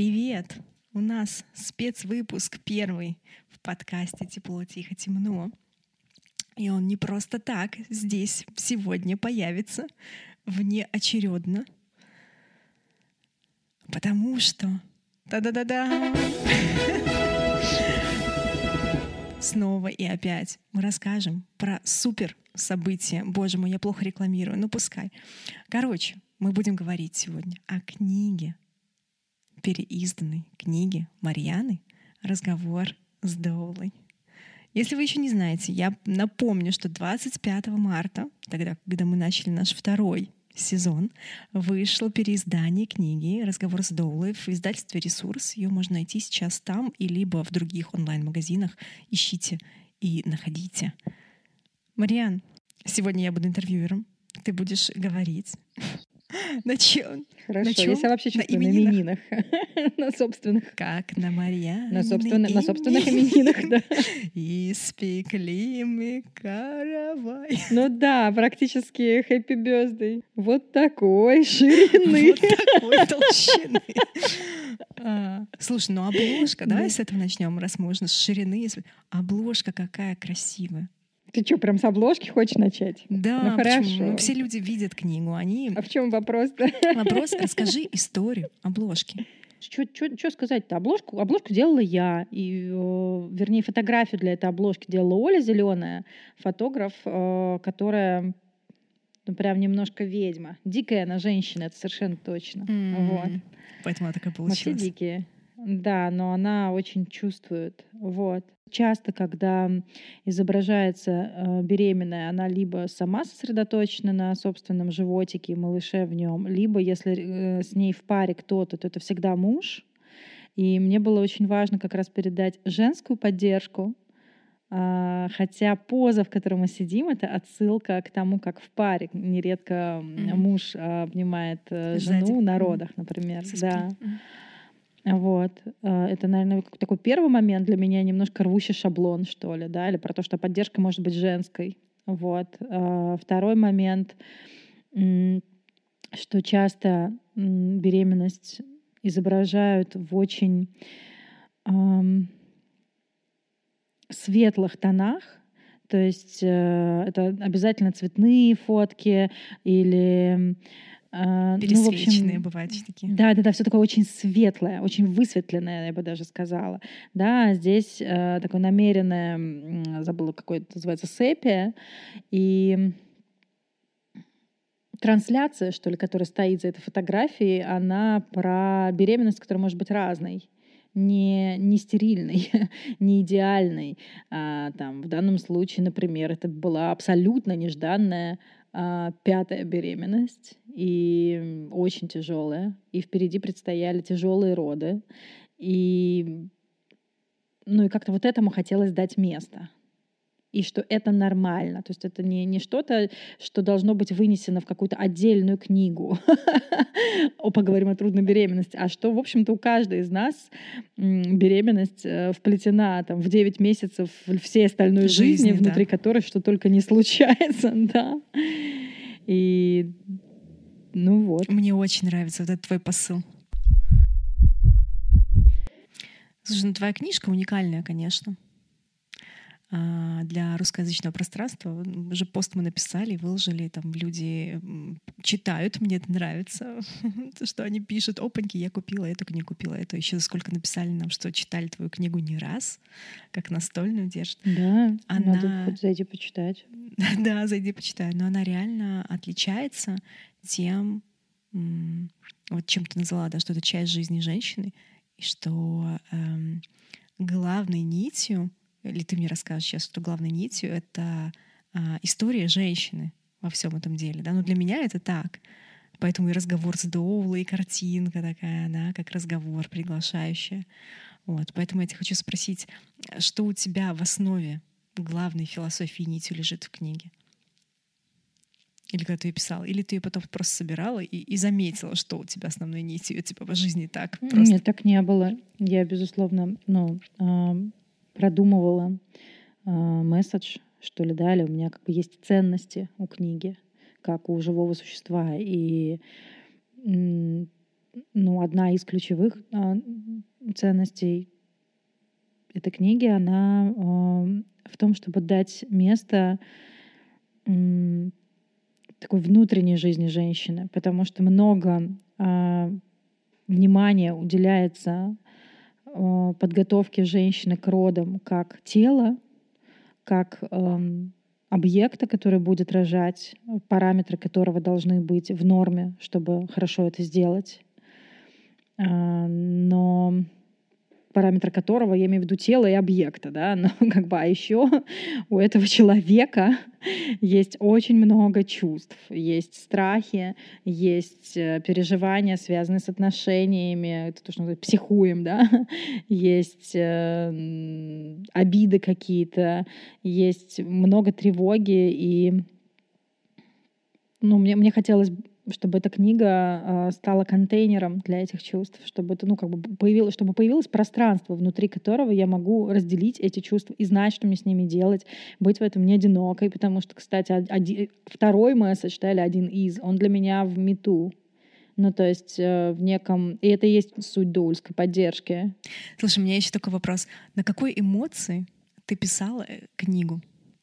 Привет! У нас спецвыпуск первый в подкасте «Тепло, тихо, темно». И он не просто так здесь сегодня появится внеочередно, потому что... Да-да-да-да! Снова и опять мы расскажем про супер события. Боже мой, я плохо рекламирую, ну пускай. Короче, мы будем говорить сегодня о книге, переизданной книге Марьяны «Разговор с Доулой». Если вы еще не знаете, я напомню, что 25 марта, тогда, когда мы начали наш второй сезон, вышло переиздание книги «Разговор с Доулой» в издательстве «Ресурс». Ее можно найти сейчас там и либо в других онлайн-магазинах. Ищите и находите. Мариан, сегодня я буду интервьюером. Ты будешь говорить. На чем? Хорошо, на чем? я себя вообще чувствую на на именинах. именинах. На собственных. Как на Марьяне. На собственных, на собственных именинах, да. Испекли мы каравай. Ну да, практически happy birthday. Вот такой ширины. Вот такой толщины. А, Слушай, ну обложка, давай с этого начнем, раз можно с ширины. если- Обложка какая красивая. Ты что, прям с обложки хочешь начать? Да, Ну, почему? хорошо. Ну, все люди видят книгу, они... А в чем вопрос-то? Вопрос, расскажи историю обложки. Что сказать-то? Обложку, обложку делала я. И, э, вернее, фотографию для этой обложки делала Оля Зеленая, фотограф, э, которая ну, прям немножко ведьма. Дикая она женщина, это совершенно точно. Вот. М, Поэтому она такая Мы все получилась. дикие. Да, но она очень чувствует. Вот. Часто, когда изображается э, беременная, она либо сама сосредоточена на собственном животике и малыше в нем, либо если э, с ней в паре кто-то, то это всегда муж. И мне было очень важно как раз передать женскую поддержку, а, хотя поза, в которой мы сидим, это отсылка к тому, как в паре нередко Мгм. муж а, обнимает э, Сзади. жену на родах, например. Со Да. спины. Вот. Э, Это, наверное, такой первый момент для меня, немножко рвущий шаблон, что ли, да, или про то, что поддержка может быть женской. Вот. Э, Второй момент, что часто беременность изображают в очень светлых тонах, то есть э, это обязательно цветные фотки или э, ну, Пересвеченные общем, бывают такие. да, да, да, все такое очень светлое, очень высветленное, я бы даже сказала. Да, здесь э, такое намеренное, забыла, какое это называется, сепия. И трансляция, что ли, которая стоит за этой фотографией, она про беременность, которая может быть разной не, не стерильной, не идеальной. А, там, в данном случае, например, это была абсолютно нежданная а, пятая беременность и очень тяжелая. И впереди предстояли тяжелые роды. И, ну и как-то вот этому хотелось дать место. И что это нормально. То есть это не, не что-то, что должно быть вынесено в какую-то отдельную книгу. О, поговорим о трудной беременности. А что, в общем-то, у каждой из нас беременность э, вплетена там, в 9 месяцев всей остальной жизни, Жизни, да. внутри которой что только не случается. Да. И ну вот. Мне очень нравится вот этот твой посыл. Слушай, ну твоя книжка уникальная, конечно. А, Для русскоязычного пространства уже пост мы написали, выложили, там люди читают, мне это нравится, то, что они пишут, опаньки, я купила эту книгу, купила эту. Еще сколько написали нам, что читали твою книгу не раз, как настольную держат. Да, Она- надо хоть зайти почитать. Да, зайди, почитай. Но она реально отличается тем, вот чем ты назвала, да, что это часть жизни женщины, и что эм, главной нитью, или ты мне расскажешь сейчас, что главной нитью — это а, история женщины во всем этом деле. Да? Но для меня это так. Поэтому и разговор с Доулой, и картинка такая, да, как разговор приглашающая. Вот. Поэтому я тебя хочу спросить, что у тебя в основе главной философии нитью лежит в книге? Или когда ты ее писала? Или ты ее потом просто собирала и, и заметила, что у тебя основной нитью типа по жизни так просто? Нет, так не было. Я, безусловно, ну, ам, продумывала а, месседж, что ли, да, или у меня как бы есть ценности у книги, как у живого существа. И ну, одна из ключевых а, ценностей этой книги, она а, в том, чтобы дать место такой внутренней жизни женщины, потому что много э, внимания уделяется подготовке женщины к родам как тела, как э, объекта, который будет рожать, параметры которого должны быть в норме, чтобы хорошо это сделать. Э, но параметр которого я имею в виду тело и объекта, да, но как бы, а еще у этого человека есть очень много чувств, есть страхи, есть э, переживания, связанные с отношениями, это то, что мы психуем, да, есть э, обиды какие-то, есть много тревоги и ну, мне, мне хотелось чтобы эта книга э, стала контейнером для этих чувств, чтобы это, ну, как бы появилось, чтобы появилось пространство, внутри которого я могу разделить эти чувства и знать, что мне с ними делать, быть в этом не одинокой, потому что, кстати, один, второй месседж, да, или один из, он для меня в мету. Ну, то есть э, в неком... И это и есть суть дульской поддержки. Слушай, у меня еще такой вопрос. На какой эмоции ты писала э, книгу?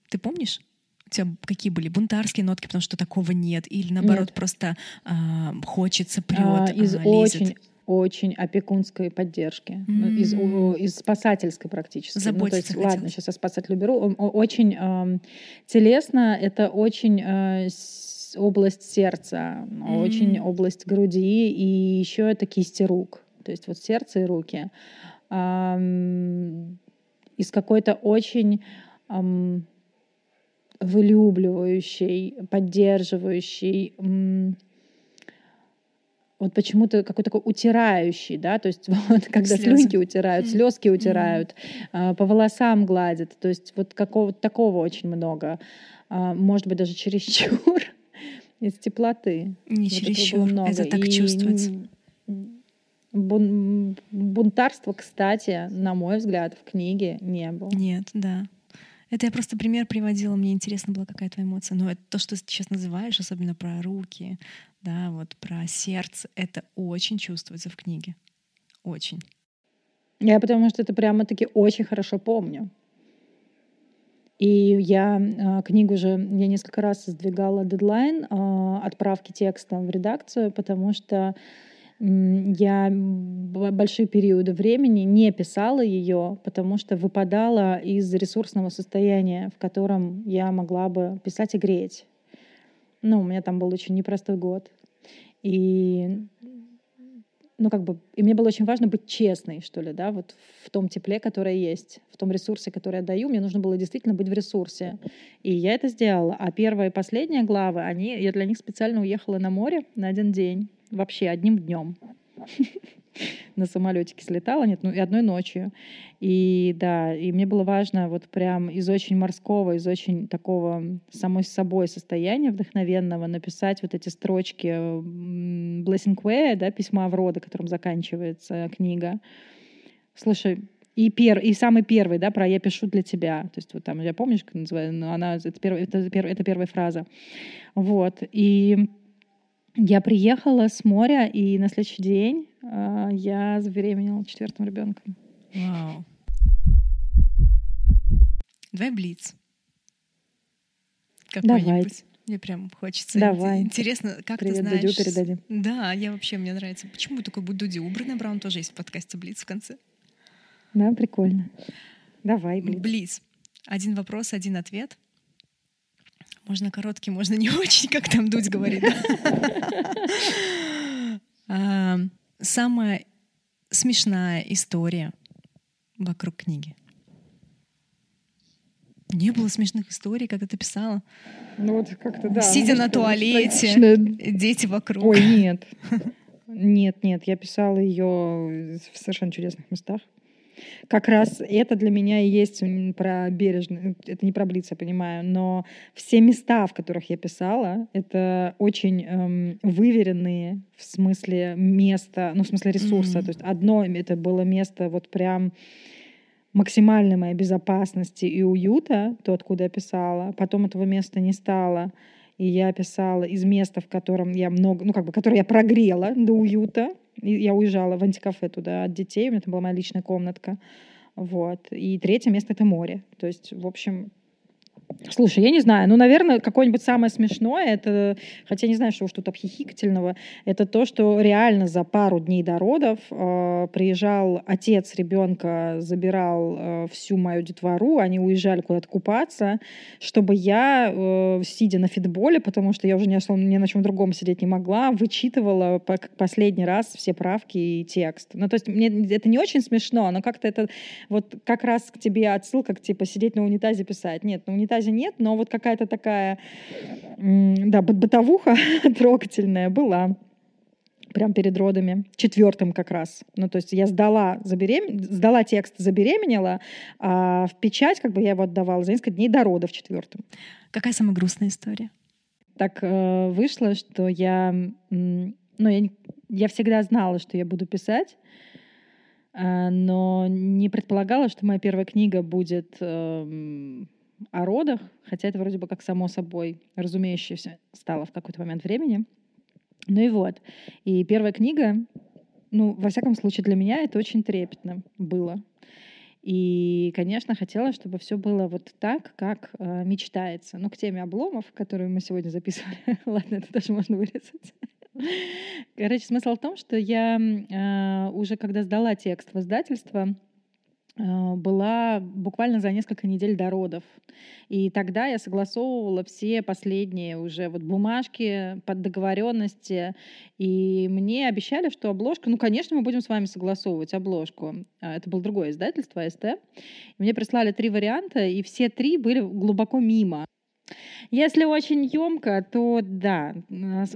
Ты помнишь? У тебя какие были бунтарские нотки, потому что такого нет, или наоборот нет. просто а, хочется прет, а, из а, очень очень опекунской поддержки, mm-hmm. из, из спасательской практически. Заботиться ну, то есть, хотелось. ладно, сейчас я спасатель уберу. Очень э, телесно, это очень э, область сердца, mm-hmm. очень область груди, и еще это кисти рук. То есть вот сердце и руки. Э, из какой-то очень... Э, вылюбливающий, поддерживающий, вот почему-то какой-то такой утирающий, да, то есть вот когда Слезы. слюнки утирают, слезки утирают, mm-hmm. по волосам гладят, то есть вот какого такого очень много, а, может быть даже чересчур из теплоты. Не вот чересчур, много. это так И чувствуется. Бун, бунтарства, кстати, на мой взгляд, в книге не было. Нет, да. Это я просто пример приводила, мне интересно было, какая твоя эмоция. Но это то, что ты сейчас называешь, особенно про руки, да, вот про сердце, это очень чувствуется в книге. Очень. Я потому что это прямо-таки очень хорошо помню. И я э, книгу же, я несколько раз сдвигала дедлайн э, отправки текста в редакцию, потому что я большие периоды времени не писала ее, потому что выпадала из ресурсного состояния, в котором я могла бы писать и греть. Ну, у меня там был очень непростой год. И ну, как бы, и мне было очень важно быть честной, что ли, да, вот в том тепле, которое есть, в том ресурсе, который я даю, мне нужно было действительно быть в ресурсе. И я это сделала. А первая и последняя главы, они, я для них специально уехала на море на один день вообще одним днем на самолетике слетала, нет, ну и одной ночью. И да, и мне было важно вот прям из очень морского, из очень такого самой собой состояния вдохновенного написать вот эти строчки Blessing Way, да, письма Аврода, которым заканчивается книга. Слушай, и, пер, и самый первый, да, про «я пишу для тебя». То есть вот там, я помнишь, как называется, ну, она, это, первая, это, это первая фраза. Вот. И я приехала с моря, и на следующий день э, я забеременела четвертым ребенком. Вау. Давай блиц. Какой-нибудь. Мне прям хочется. Давай. Интересно, как Привет, ты знаешь... Дудю передадим. Да, я вообще, мне нравится. Почему такой будет Дуди? У Браун тоже есть в подкасте Блиц в конце. Да, прикольно. Давай, Блиц. Блиц. Один вопрос, один ответ. Можно короткий, можно не очень, как там Дудь говорит. А, самая смешная история вокруг книги. Не было смешных историй, когда ты писала. Ну вот как-то да. Сидя на туалете, дети вокруг. Ой, нет. Нет, нет, я писала ее в совершенно чудесных местах. Как раз это для меня и есть про бережный, это не про Блиц, я понимаю, но все места, в которых я писала, это очень эм, выверенные в смысле места, ну, в смысле ресурса. Mm-hmm. То есть одно это было место вот прям максимальной моей безопасности и уюта, то, откуда я писала. Потом этого места не стало. И я писала из места, в котором я много, ну, как бы, которое я прогрела до уюта, я уезжала в антикафе туда от детей, у меня там была моя личная комнатка. Вот. И третье место — это море. То есть, в общем, Слушай, я не знаю, ну, наверное, какое-нибудь самое смешное, это, хотя не знаю, что уж тут обхихикательного, это то, что реально за пару дней до родов э, приезжал отец ребенка, забирал э, всю мою детвору, они уезжали куда-то купаться, чтобы я, э, сидя на фитболе, потому что я уже ни, ни на чем другом сидеть не могла, вычитывала по, последний раз все правки и текст. Ну, то есть мне это не очень смешно, но как-то это вот как раз к тебе отсылка, к типа сидеть на унитазе писать. Нет, на унитазе разе нет, но вот какая-то такая, да, бытовуха трогательная была прям перед родами, четвертым как раз. Ну, то есть я сдала, заберем... сдала текст, забеременела, а в печать как бы я его отдавала за несколько дней до родов четвертым. Какая самая грустная история? Так э, вышло, что я, ну, я, я всегда знала, что я буду писать, э, но не предполагала, что моя первая книга будет э, о родах, хотя это вроде бы как само собой разумеющееся стало в какой-то момент времени. Ну и вот. И первая книга, ну, во всяком случае, для меня это очень трепетно было. И, конечно, хотела, чтобы все было вот так, как э, мечтается. Ну, к теме обломов, которую мы сегодня записывали. Ладно, это даже можно вырезать. Короче, смысл в том, что я э, уже когда сдала текст в издательство, была буквально за несколько недель до родов. И тогда я согласовывала все последние уже вот бумажки под договоренности. И мне обещали, что обложка, ну, конечно, мы будем с вами согласовывать обложку. А, это было другое издательство, СТ. Мне прислали три варианта, и все три были глубоко мимо. Если очень емко, то да.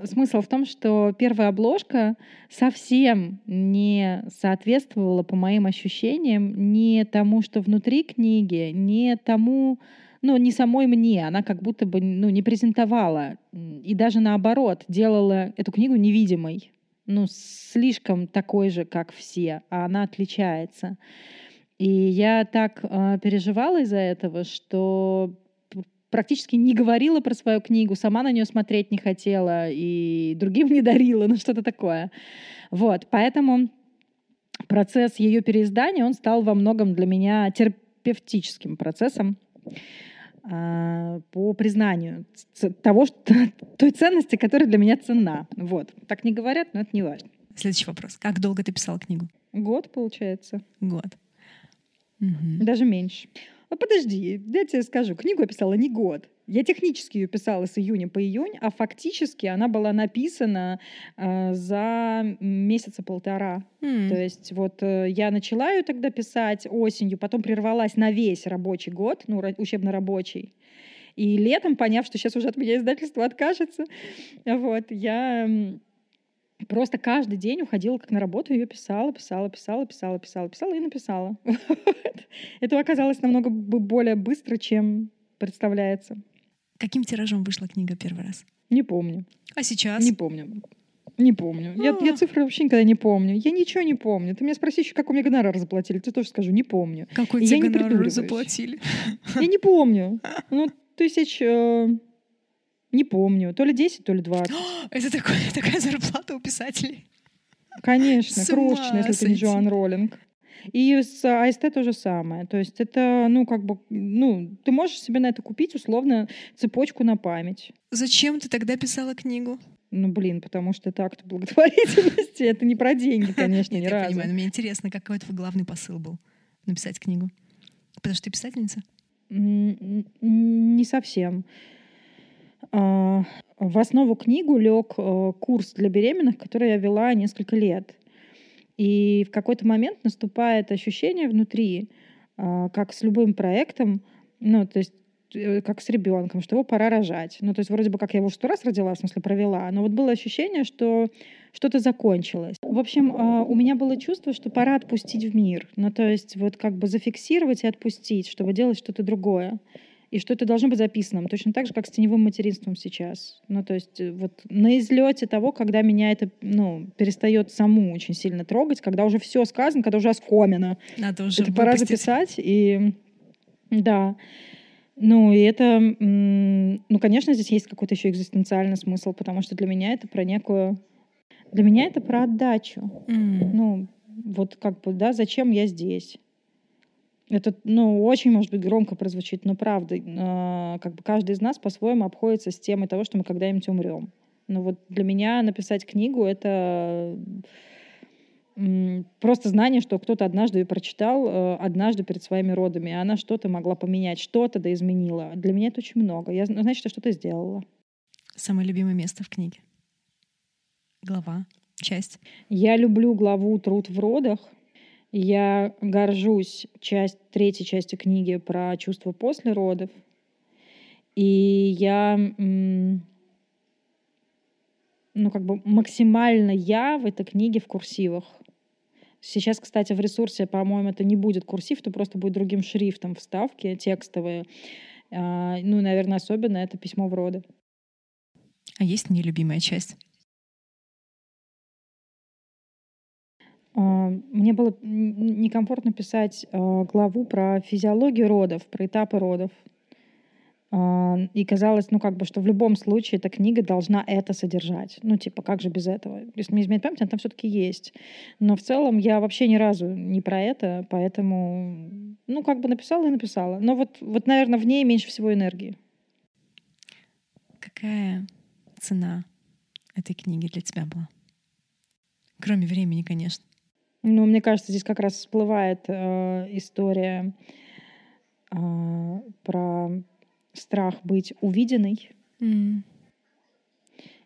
Смысл в том, что первая обложка совсем не соответствовала, по моим ощущениям, не тому, что внутри книги, не тому, ну, не самой мне. Она как будто бы ну, не презентовала. И даже наоборот, делала эту книгу невидимой. Ну, слишком такой же, как все, а она отличается. И я так э, переживала из-за этого, что практически не говорила про свою книгу, сама на нее смотреть не хотела и другим не дарила, ну что-то такое. Вот, поэтому процесс ее переиздания, он стал во многом для меня терапевтическим процессом а, по признанию того, что, той ценности, которая для меня ценна. Вот. Так не говорят, но это не важно. Следующий вопрос. Как долго ты писала книгу? Год, получается. Год. Угу. Даже меньше. А подожди, я тебе скажу, книгу я писала не год. Я технически ее писала с июня по июнь, а фактически она была написана э, за месяца полтора. Mm. То есть вот э, я начала ее тогда писать осенью, потом прервалась на весь рабочий год, ну, учебно-рабочий. И летом, поняв, что сейчас уже от меня издательство откажется, вот, я просто каждый день уходила как на работу, ее писала, писала, писала, писала, писала, писала и написала. Это оказалось намного более быстро, чем представляется. Каким тиражом вышла книга первый раз? Не помню. А сейчас? Не помню. Не помню. Я, я а. цифры вообще никогда не помню. Я ничего не помню. Ты меня спроси еще, как у меня гонорар заплатили. Ты тоже скажу, не помню. Какой тебе гонорар заплатили? Я не помню. Ну, тысяч... Не помню. То ли 10, то ли 20. Это такое, такая зарплата у писателей. Конечно, крошечная, если ты не Джоан Роллинг. И с АСТ то же самое. То есть это, ну, как бы, ну, ты можешь себе на это купить, условно, цепочку на память. Зачем ты тогда писала книгу? Ну, блин, потому что это акт благотворительности. Это не про деньги, конечно, ни разу. Я понимаю, но мне интересно, какой твой главный посыл был написать книгу? Потому что ты писательница? Не совсем. А, в основу книгу лег э, курс для беременных, который я вела несколько лет. И в какой-то момент наступает ощущение внутри, а, как с любым проектом, ну, то есть э, как с ребенком, что его пора рожать. Ну, то есть вроде бы как я его сто раз родила, в смысле провела, но вот было ощущение, что что-то закончилось. В общем, а, у меня было чувство, что пора отпустить в мир. Ну, то есть вот как бы зафиксировать и отпустить, чтобы делать что-то другое и что это должно быть записанным, точно так же, как с теневым материнством сейчас. Ну, то есть э, вот на излете того, когда меня это, ну, перестает саму очень сильно трогать, когда уже все сказано, когда уже оскомено. Надо уже это пора записать, и да. Ну, и это, ну, конечно, здесь есть какой-то еще экзистенциальный смысл, потому что для меня это про некую Для меня это про отдачу. М. Ну, вот как бы, да, зачем я здесь? Это, ну, очень, может быть, громко прозвучит, но правда, а, как бы каждый из нас по-своему обходится с темой того, что мы когда-нибудь умрем. Но вот для меня написать книгу — это просто знание, что кто-то однажды ее прочитал, э, однажды перед своими родами, и она что-то могла поменять, что-то да изменила. Для меня это очень много. Я, зн- значит, я что-то сделала. Самое любимое место в книге. Глава, часть. Я люблю главу «Труд в родах». Я горжусь часть, третьей частью книги про чувства после родов. И я, ну, как бы максимально я в этой книге в курсивах. Сейчас, кстати, в ресурсе, по-моему, это не будет курсив, то просто будет другим шрифтом вставки текстовые. А, Ну, наверное, особенно это письмо в роды. А есть нелюбимая часть? Мне было некомфортно писать а, главу про физиологию родов, про этапы родов. А, И казалось, ну, как бы, что в любом случае эта книга должна это содержать. Ну, типа, как же без этого? Если мне изменяет память, она там все-таки есть. Но в целом я вообще ни разу не про это, поэтому, ну, как бы написала и написала. Но вот, вот наверное, в ней меньше всего энергии. Какая цена этой книги для тебя была? Кроме времени, конечно. Ну, мне кажется, здесь как раз всплывает э, история э, про страх быть увиденной. М.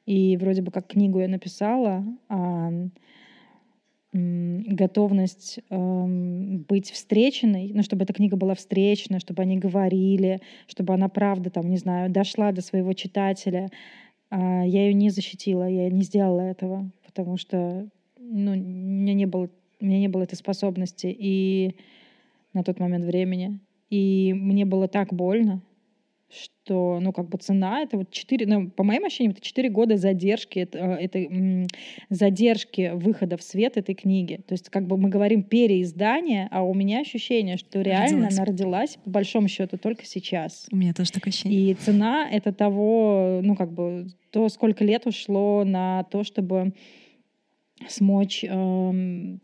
И вроде бы как книгу я написала, а готовность эм, быть встреченной, ну, чтобы эта книга была встречена, чтобы они говорили, чтобы она правда, там, не знаю, дошла до своего читателя. А я ее не защитила, я не сделала этого, потому что ну, у меня не было, у меня не было этой способности и на тот момент времени. И мне было так больно, что, ну, как бы цена, это вот 4, ну, по моим ощущениям, это 4 года задержки, это, э, этой, м, задержки выхода в свет этой книги. То есть, как бы мы говорим переиздание, а у меня ощущение, что реально Родилась. она родилась, по большому счету, только сейчас. У меня тоже такое ощущение. И цена — это того, ну, как бы, то, сколько лет ушло на то, чтобы смочь, эм,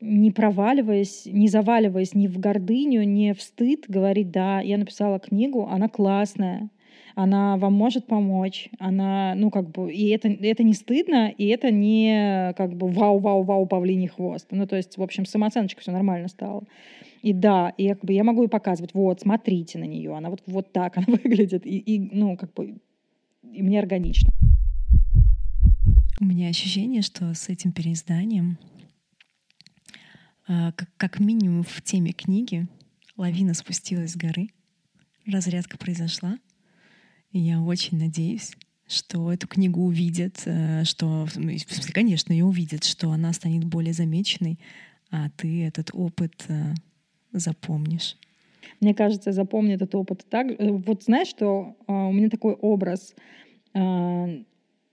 не проваливаясь, не заваливаясь ни в гордыню, ни в стыд, говорить, да, я написала книгу, она классная, она вам может помочь, она, ну, как бы, и это, это не стыдно, и это не, как бы, вау-вау-вау, павлиний хвост. Ну, то есть, в общем, самооценочка все нормально стала. И да, и как бы я могу и показывать, вот, смотрите на нее, она вот, вот так она выглядит, и, и, ну, как бы, и мне органично. У меня ощущение, что с этим переизданием, как, как минимум в теме книги, лавина спустилась с горы, разрядка произошла. И я очень надеюсь, что эту книгу увидят, э, что, конечно, ее увидят, что она станет более замеченной, а ты этот опыт э, запомнишь. Мне кажется, запомни этот опыт так. э, Вот знаешь, что а, у меня такой образ. а,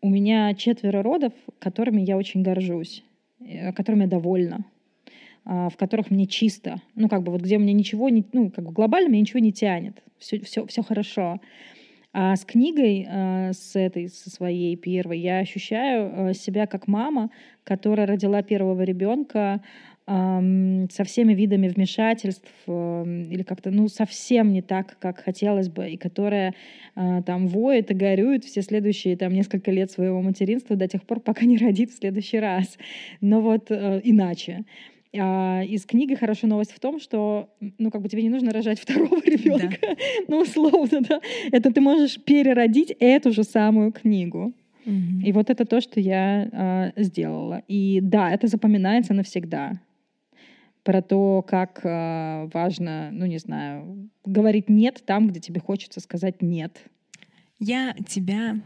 У меня четверо родов, которыми я очень горжусь, которыми я довольна, а, в которых мне чисто. Ну, как бы вот где мне ничего не... Ну, как бы глобально мне ничего не тянет. Все, все, все хорошо. А с книгой, а, с этой, со своей первой, я ощущаю а, себя как мама, которая родила первого ребенка со всеми видами вмешательств или как-то, ну, совсем не так, как хотелось бы, и которая а, там воет и горюет все следующие там несколько лет своего материнства до тех пор, пока не родит в следующий раз. Но вот э, иначе. А, из книги хорошая новость в том, что, ну, как бы тебе не нужно рожать второго ребенка, ну, условно, да. Это ты можешь переродить эту же самую книгу. Мгм. И вот это то, что я а, сделала. И да, это запоминается навсегда. Про то, как а, важно, ну не знаю, говорить нет там, где тебе хочется сказать нет. Я тебя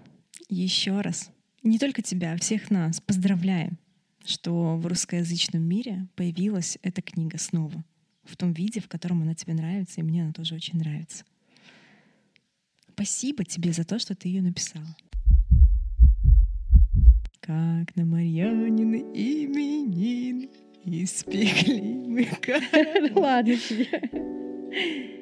еще раз, не только тебя, а всех нас поздравляю, что в русскоязычном мире появилась эта книга снова в том виде, в котором она тебе нравится, и мне она тоже очень нравится. Спасибо тебе за то, что ты ее написала. Как на Марьянины именин испекли мы Ладно тебе.